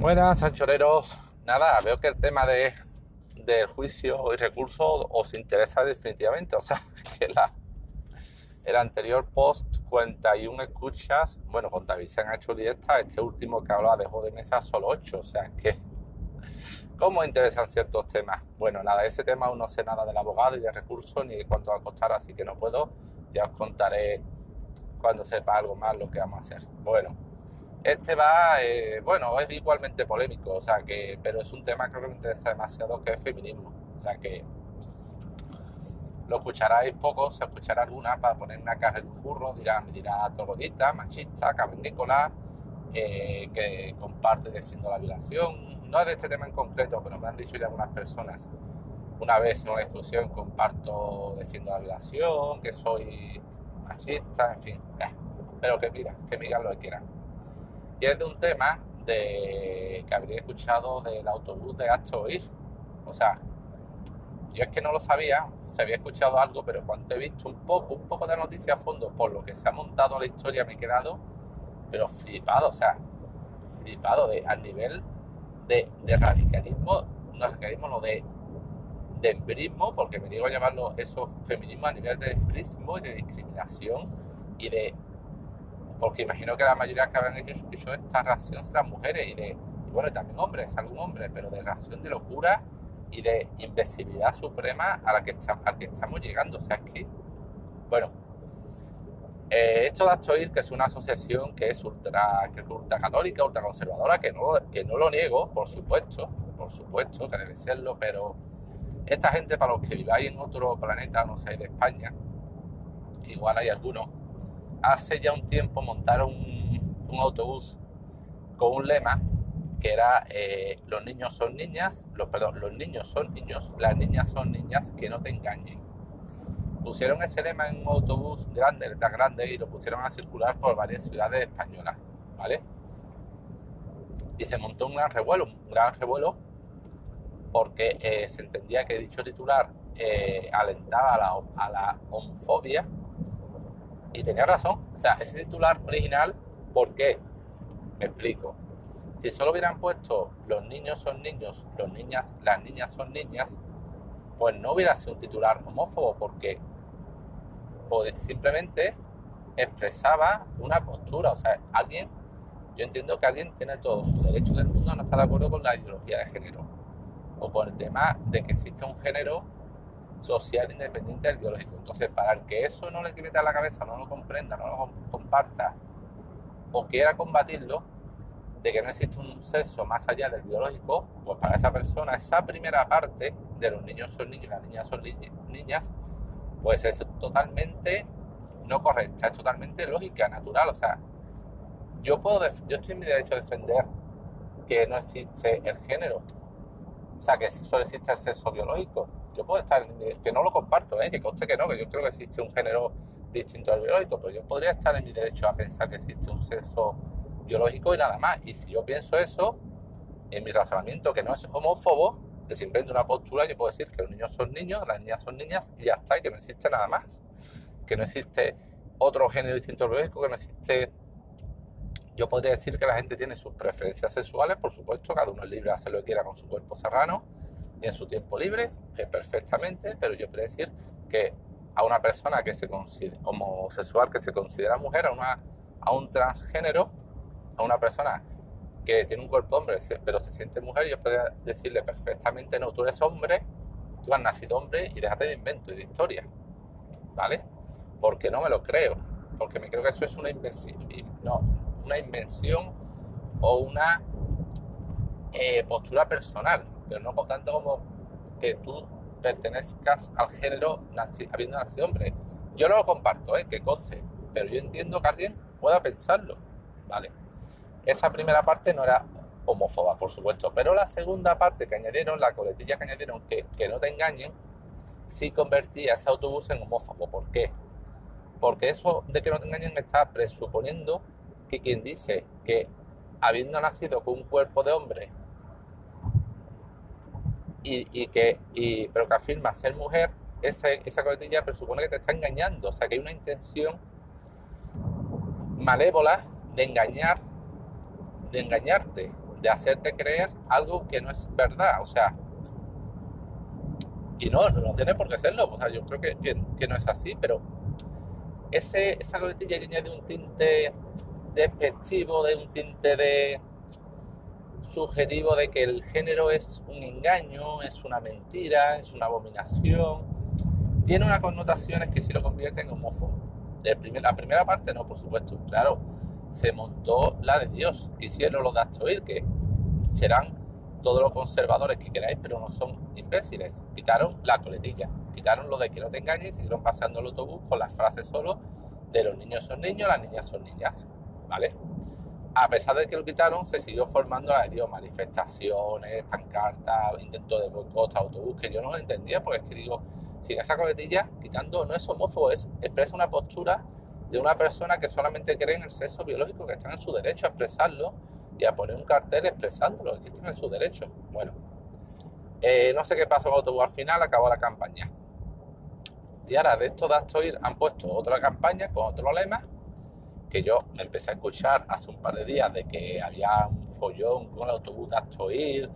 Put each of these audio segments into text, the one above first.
Buenas, anchoreros. Nada, veo que el tema de, del juicio y recurso os interesa definitivamente. O sea, que la, el anterior post 41 escuchas, bueno, con David se han hecho directa, este último que hablaba de juego de mesa solo 8. O sea, que ¿Cómo interesan ciertos temas? Bueno, nada, ese tema aún no sé nada del abogado y de recursos ni de cuánto va a costar, así que no puedo. Ya os contaré cuando sepa algo más lo que vamos a hacer. Bueno, este va, eh, bueno, es igualmente polémico, o sea que, pero es un tema que me interesa demasiado, que es feminismo. O sea que lo escucharáis poco, se escuchará alguna para poner una carne de un burro, dirá, me dirá troglodita, machista, cavernícola, eh, que comparto y defiendo la violación. No es de este tema en concreto, pero me han dicho ya algunas personas. Una vez en una discusión comparto, defiendo la violación, que soy machista, en fin. pero que mira, que digan lo que quieran. Y es de un tema de que habría escuchado del autobús de Acto Oír. O sea, yo es que no lo sabía, se había escuchado algo, pero cuando he visto un poco, un poco de noticia a fondo por lo que se ha montado la historia, me he quedado, pero flipado, o sea, flipado de, al nivel de, de radicalismo, no radicalismo, no de, de embrismo, porque me digo a llamarlo eso feminismo a nivel de embrismo y de discriminación y de porque imagino que la mayoría que habrán hecho, hecho esta reacción serán mujeres y de, y bueno, también hombres, algún hombre, pero de reacción de locura y de invencibilidad suprema a la que, está, a la que estamos llegando. O sea, es que, bueno, eh, esto de Astoir, que es una asociación que es ultra, que es ultra católica, ultra conservadora, que no, que no lo niego, por supuesto, por supuesto que debe serlo, pero esta gente, para los que viváis en otro planeta, no sé, de España, igual hay algunos, hace ya un tiempo montaron un, autobús con un lema que era eh, los niños son niñas, los, perdón, los niños son niños, las niñas son niñas, que no te engañen. Pusieron ese lema en un autobús grande, tan grande, y lo pusieron a circular por varias ciudades españolas, ¿vale? Y se montó un gran revuelo, un gran revuelo, porque eh, se entendía que dicho titular eh, alentaba a la homofobia, y tenía razón. O sea, ese titular original, ¿por qué? Me explico si solo hubieran puesto los niños son niños, los niñas, las niñas son niñas, pues no hubiera sido un titular homófobo porque simplemente expresaba una postura. O sea, alguien, yo entiendo que alguien tiene todo su derecho del mundo a no estar de acuerdo con la ideología de género o con el tema de que existe un género social independiente del biológico. Entonces, para el que eso no le quede a la cabeza, no lo comprenda, no lo comparta o quiera combatirlo, de que no existe un sexo más allá del biológico, pues para esa persona esa primera parte de los niños son niños y las niñas son niñas, pues es totalmente no correcta, es totalmente lógica, natural. O sea, yo puedo, yo estoy en mi derecho a defender que no existe el género, o sea, que solo existe el sexo biológico. Yo puedo estar, que no lo comparto, ¿eh? que conste que no, que yo creo que existe un género distinto al biológico, pero yo podría estar en mi derecho a pensar que existe un sexo biológico y nada más. Y si yo pienso eso, en mi razonamiento que no es homófobo, de simplemente una postura, yo puedo decir que los niños son niños, las niñas son niñas y ya está, y que no existe nada más. Que no existe otro género distinto al biológico, que no existe... Yo podría decir que la gente tiene sus preferencias sexuales, por supuesto, cada uno es libre de hacer lo que quiera con su cuerpo serrano y en su tiempo libre, que perfectamente, pero yo podría decir que a una persona que se considera homosexual, que se considera mujer, a, una, a un transgénero, a una persona que tiene un cuerpo hombre, pero se siente mujer, yo podría decirle perfectamente, no, tú eres hombre, tú has nacido hombre y déjate de invento y de historia, ¿vale? Porque no me lo creo, porque me creo que eso es una invención, no, una invención o una eh, postura personal, pero no tanto como que tú pertenezcas al género habiendo nacido hombre. Yo lo comparto, ¿eh? que coste, pero yo entiendo que alguien pueda pensarlo, ¿vale? Esa primera parte no era homófoba, por supuesto, pero la segunda parte que añadieron, la coletilla que añadieron, que, que no te engañen, sí convertía ese autobús en homófobo. ¿Por qué? Porque eso de que no te engañen está presuponiendo que quien dice que habiendo nacido con un cuerpo de hombre y, que, y, pero que afirma ser mujer, esa, esa coletilla presupone que te está engañando. O sea, que hay una intención malévola de engañar de engañarte de hacerte creer algo que no es verdad. O sea, y no, no tiene por qué serlo. O sea, yo creo que, que, no es así, pero ese, esa coletilla que añade un tinte despectivo, de un tinte de subjetivo de que el género es un engaño, es una mentira, es una abominación, tiene unas connotaciones que sí lo convierten en homófobo. la primera parte no, por supuesto, claro, se montó la de Dios, hicieron los de oír que serán todos los conservadores que queráis, pero no son imbéciles. Quitaron la coletilla, quitaron lo de que no te engañes y siguieron pasando el autobús con las frases solo de los niños son niños, las niñas son niñas, ¿vale? A pesar de que lo quitaron, se siguió formando la Dios, manifestaciones, pancartas, intentos de boicot autobús, que yo no lo entendía, porque es que digo, sin esa coletilla, quitando, no es homófobo, es expresa una postura de una persona que solamente cree en el sexo biológico, que están en su derecho a expresarlo y a poner un cartel expresándolo, que están en su derecho. Bueno, eh, no sé qué pasó con autobús al final, acabó la campaña. Y ahora de esto de Astoir han puesto otra campaña con otro lema que yo empecé a escuchar hace un par de días de que había un follón con el autobús de Astoir,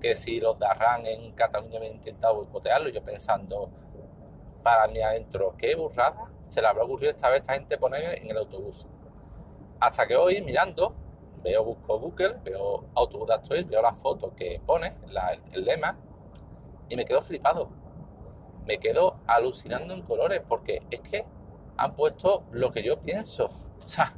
que si los de Arran en Cataluña habían intentado boicotearlo, yo pensando para mí adentro, qué burrada se le habrá ocurrido esta vez a esta gente poner en el autobús. Hasta que hoy mirando veo, busco Google, veo autobús de veo la foto que pone, el, lema, y me quedo flipado. Me quedo alucinando en colores, porque es que han puesto lo que yo pienso. O sea,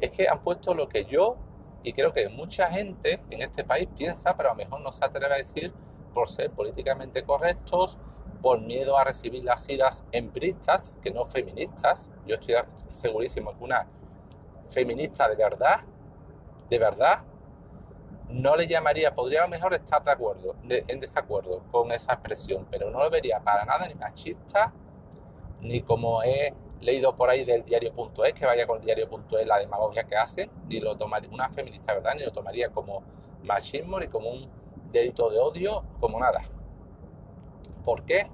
es que han puesto lo que yo y creo que mucha gente en este país piensa, pero a lo mejor no se atreve a decir por ser políticamente correctos, por miedo a recibir las iras empiristas, que no feministas. Yo estoy segurísimo que una feminista de verdad, de verdad, no le llamaría, podría a lo mejor estar de acuerdo, en desacuerdo con esa expresión, pero no lo vería para nada ni machista, ni como he leído por ahí del diario.es, que vaya con el diario.es la demagogia que hace, ni lo tomaría una feminista verdad, ni lo tomaría como machismo, ni como un delito de odio, como nada. ¿Por qué?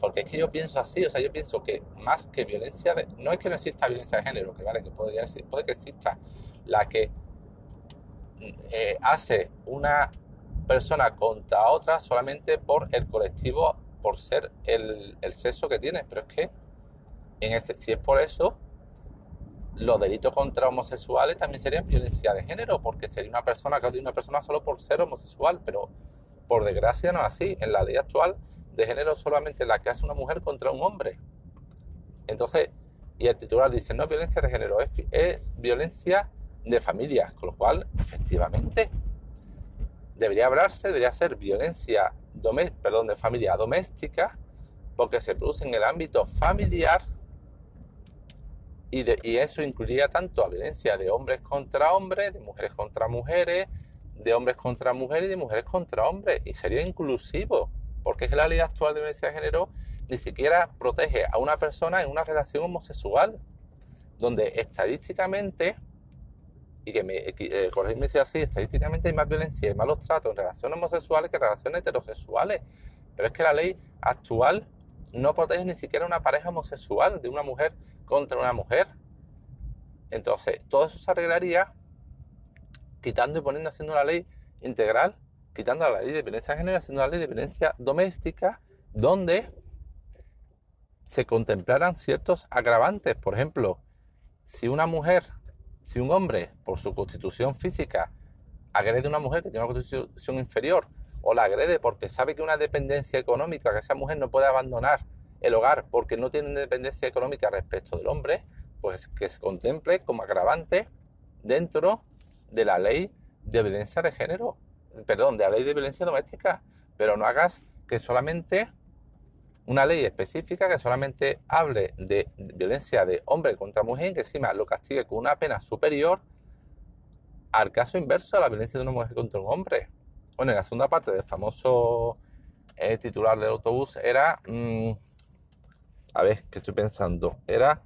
Porque es que yo pienso así, o sea, yo pienso que más que violencia, de, no es que no exista violencia de género, que vale, que podría puede que exista la que eh, hace una persona contra otra solamente por el colectivo, por ser el sexo que tiene, pero es que si es por eso, los delitos contra homosexuales también serían violencia de género, porque sería una persona que una persona solo por ser homosexual, pero por desgracia no es así. En la ley actual de género solamente la que hace una mujer contra un hombre. Entonces, y el titular dice, no es violencia de género, es, violencia de familias, con lo cual, efectivamente, debería hablarse, debería ser violencia perdón, de familia doméstica, porque se produce en el ámbito familiar y, y, eso incluiría tanto a violencia de hombres contra hombres, de mujeres contra mujeres, de hombres contra mujeres y de mujeres contra hombres, y sería inclusivo porque es que la ley actual de violencia de género ni siquiera protege a una persona en una relación homosexual, donde estadísticamente, y que me eh, corregirme si así, estadísticamente hay más violencia y malos tratos en relaciones homosexuales que en relaciones heterosexuales. Pero es que la ley actual no protege ni siquiera una pareja homosexual de una mujer contra una mujer. Entonces, todo eso se arreglaría quitando y poniendo, haciendo una ley integral quitando la ley de violencia de género, haciendo la ley de violencia doméstica, donde se contemplaran ciertos agravantes. Por ejemplo, si una mujer, si un hombre, por su constitución física, agrede a una mujer que tiene una constitución inferior, o la agrede porque sabe que una dependencia económica, que esa mujer no puede abandonar el hogar porque no tiene independencia económica respecto del hombre, pues que se contemple como agravante dentro de la ley de violencia de género perdón, de la ley de violencia doméstica, pero no hagas que solamente una ley específica que solamente hable de violencia de hombre contra mujer y que encima lo castigue con una pena superior al caso inverso de la violencia de una mujer contra un hombre. Bueno, en la segunda parte del famoso eh, titular del autobús era, mm, a ver, ¿qué estoy pensando? Era,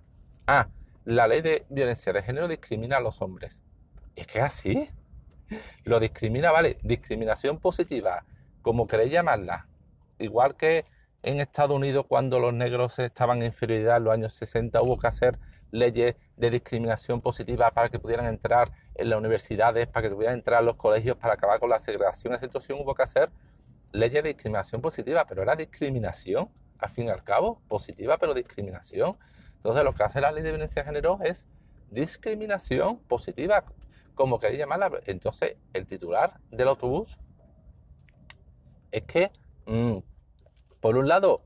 ah, la ley de violencia de género discrimina a los hombres. es que así. Lo discrimina, ¿vale? Discriminación positiva, como queréis llamarla. Igual que en Estados Unidos cuando los negros estaban en inferioridad en los años 60 hubo que hacer leyes de discriminación positiva para que pudieran entrar en las universidades, para que pudieran entrar a los colegios, para acabar con la segregación. En esa situación hubo que hacer leyes de discriminación positiva, pero era discriminación, al fin y al cabo, positiva, pero discriminación. Entonces lo que hace la ley de violencia de género es discriminación positiva, como queréis llamarla. Entonces el titular del autobús es que, mm, por un lado,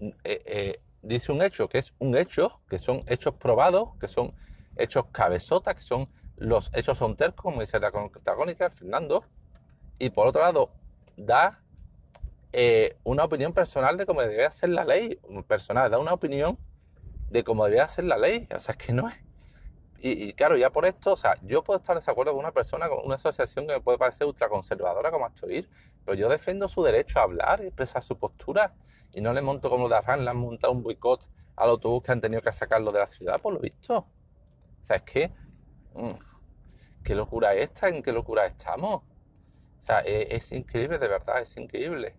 eh, eh, dice un hecho que es un hecho, que son hechos probados, que son hechos cabezotas, que son los hechos son tercos, como dice la protagónica, Fernando, y por otro lado, da eh, una opinión personal de cómo debería ser la ley, personal, da una opinión de cómo debería ser la ley, o sea, es que no es. Y, claro, ya por esto, o sea, yo puedo estar en desacuerdo con una persona, con una asociación que me puede parecer ultraconservadora como ir pero yo defiendo su derecho a hablar expresar su postura y no le monto como de Arran, le han montado un boicot al autobús que han tenido que sacarlo de la ciudad, por lo visto. O sea, es que. Mm, ¿Qué locura es esta? ¿En qué locura estamos? O sea, e, es, increíble, de verdad, es increíble.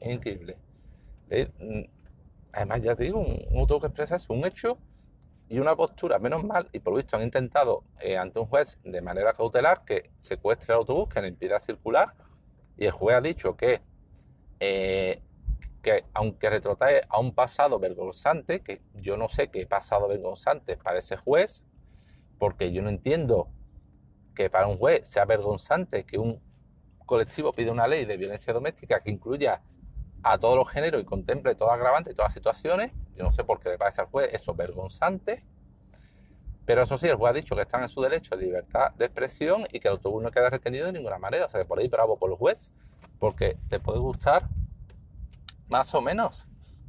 Es increíble. Mm, además, ya te digo, un, autobús que expresa es un hecho y una postura, menos mal, y por lo visto han intentado eh, ante un juez de manera cautelar que secuestre el autobús, que le impida circular, y el juez ha dicho que eh, que aunque retrotrae a un pasado vergonzante, que yo no sé qué pasado vergonzante para ese juez, porque yo no entiendo que para un juez sea vergonzante que un colectivo pida una ley de violencia doméstica que incluya a todos los géneros y contemple todo agravante y todas las situaciones. Yo no sé por qué le parece al juez eso vergonzante. Pero eso sí, el juez ha dicho que están en su derecho de libertad de expresión y que el autobús no queda retenido de ninguna manera. O sea, que por ahí bravo por el juez, porque te puede gustar más o menos,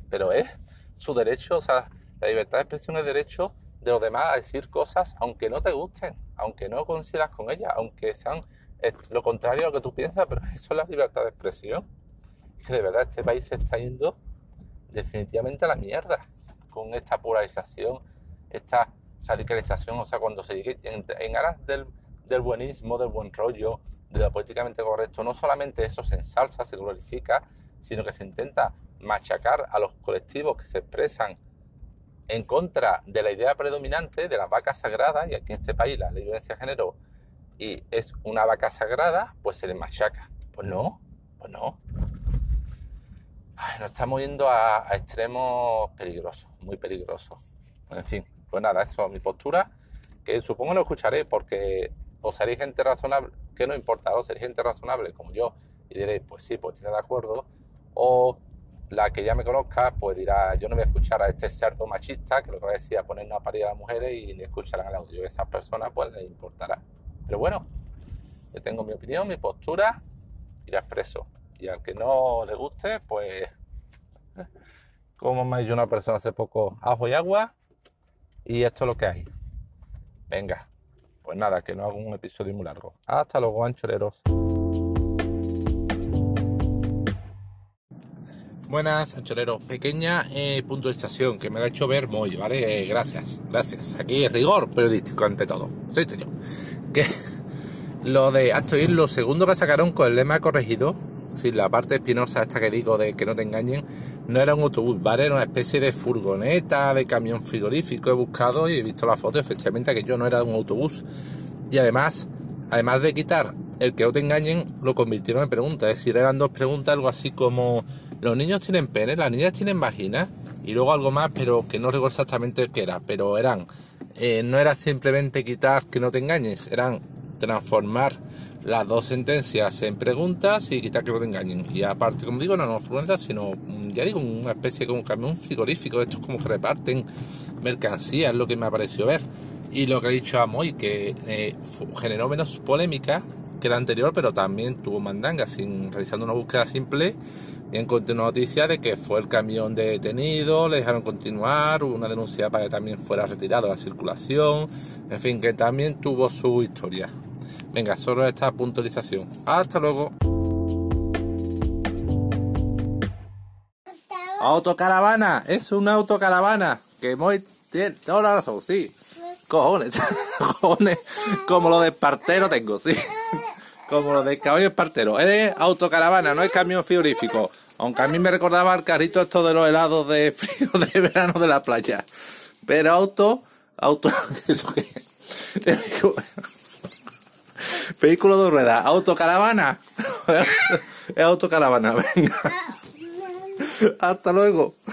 pero es su derecho, o sea, la libertad de expresión es derecho de los demás a decir cosas aunque no te gusten, aunque no coincidas con ellas, aunque sean lo contrario a lo que tú piensas, pero eso es la libertad de expresión. que de verdad este país se está yendo definitivamente a la mierda con esta polarización, esta radicalización, o sea, cuando se llegue en, aras del, del buenismo, del buen rollo, de lo políticamente correcto, no solamente eso se ensalza, se glorifica, sino que se intenta machacar a los colectivos que se expresan en contra de la idea predominante de las vacas sagradas, y aquí en este país la violencia de género y es una vaca sagrada, pues se le machaca. Pues no, pues no. Nos estamos yendo a, extremos peligrosos, muy peligrosos. En fin, pues nada, eso es mi postura, que supongo lo escucharé porque os seréis gente razonable, que no importa, os seréis gente razonable como yo, y diréis, pues sí, pues tiene de acuerdo, o la que ya me conozca, pues dirá, yo no voy a escuchar a este cerdo machista que lo que va a decir es ponernos a parir a las mujeres y ni escucharán el audio. Esas personas pues les importará. Pero bueno, yo tengo mi opinión, mi postura y la expreso. Y al que no le guste, pues como me dicho una persona hace poco, ajo y agua y esto es lo que hay. Venga, pues nada, que no hago un episodio muy largo. Hasta luego, anchoreros. Buenas, anchoreros. Pequeña eh, puntualización que me ha hecho ver muy, ¿vale? Eh, gracias, gracias. Aquí rigor periodístico ante todo. Soy yo. Que lo de Acto Ir, lo segundo que sacaron con el lema corregido, si la parte espinosa esta que digo de que no te engañen, no era un autobús, ¿vale? Era una especie de furgoneta, de camión frigorífico. He buscado y he visto la foto, efectivamente, que yo no era un autobús. Y además, además de quitar el que no te engañen, lo convirtieron en pregunta. Es decir, eran dos preguntas, algo así como los niños tienen pene, las niñas tienen vagina y luego algo más, pero que no recuerdo exactamente qué era, pero eran, eh, no era simplemente quitar que no te engañes, eran transformar las dos sentencias en preguntas y quitar que no te engañen. Y aparte, como digo, no, no preguntas, sino, mm, ya digo, una especie como un camión frigorífico, estos como que reparten mercancías, es lo que me ha parecido ver. Y lo que ha dicho a Moy, que eh, generó menos polémica que la anterior, pero también tuvo mandanga, sin realizando una búsqueda simple y encontré una noticia de que fue el camión detenido, le dejaron continuar, hubo una denuncia para que también fuera retirado la circulación, en fin, que también tuvo su historia. Venga, solo esta puntualización. Hasta luego. Autocaravana, es una autocaravana. Que muy tiene toda la razón, sí. Cojones, cojones, como lo de partero tengo, sí. Como lo de caballo espartero. Eres autocaravana, no es camión frigorífico. Aunque a mí me recordaba el carrito esto de los helados de frío de verano de la playa. Pero auto, auto, ¿eso qué? Vehículo de ruedas, autocaravana. es autocaravana, venga. Hasta luego.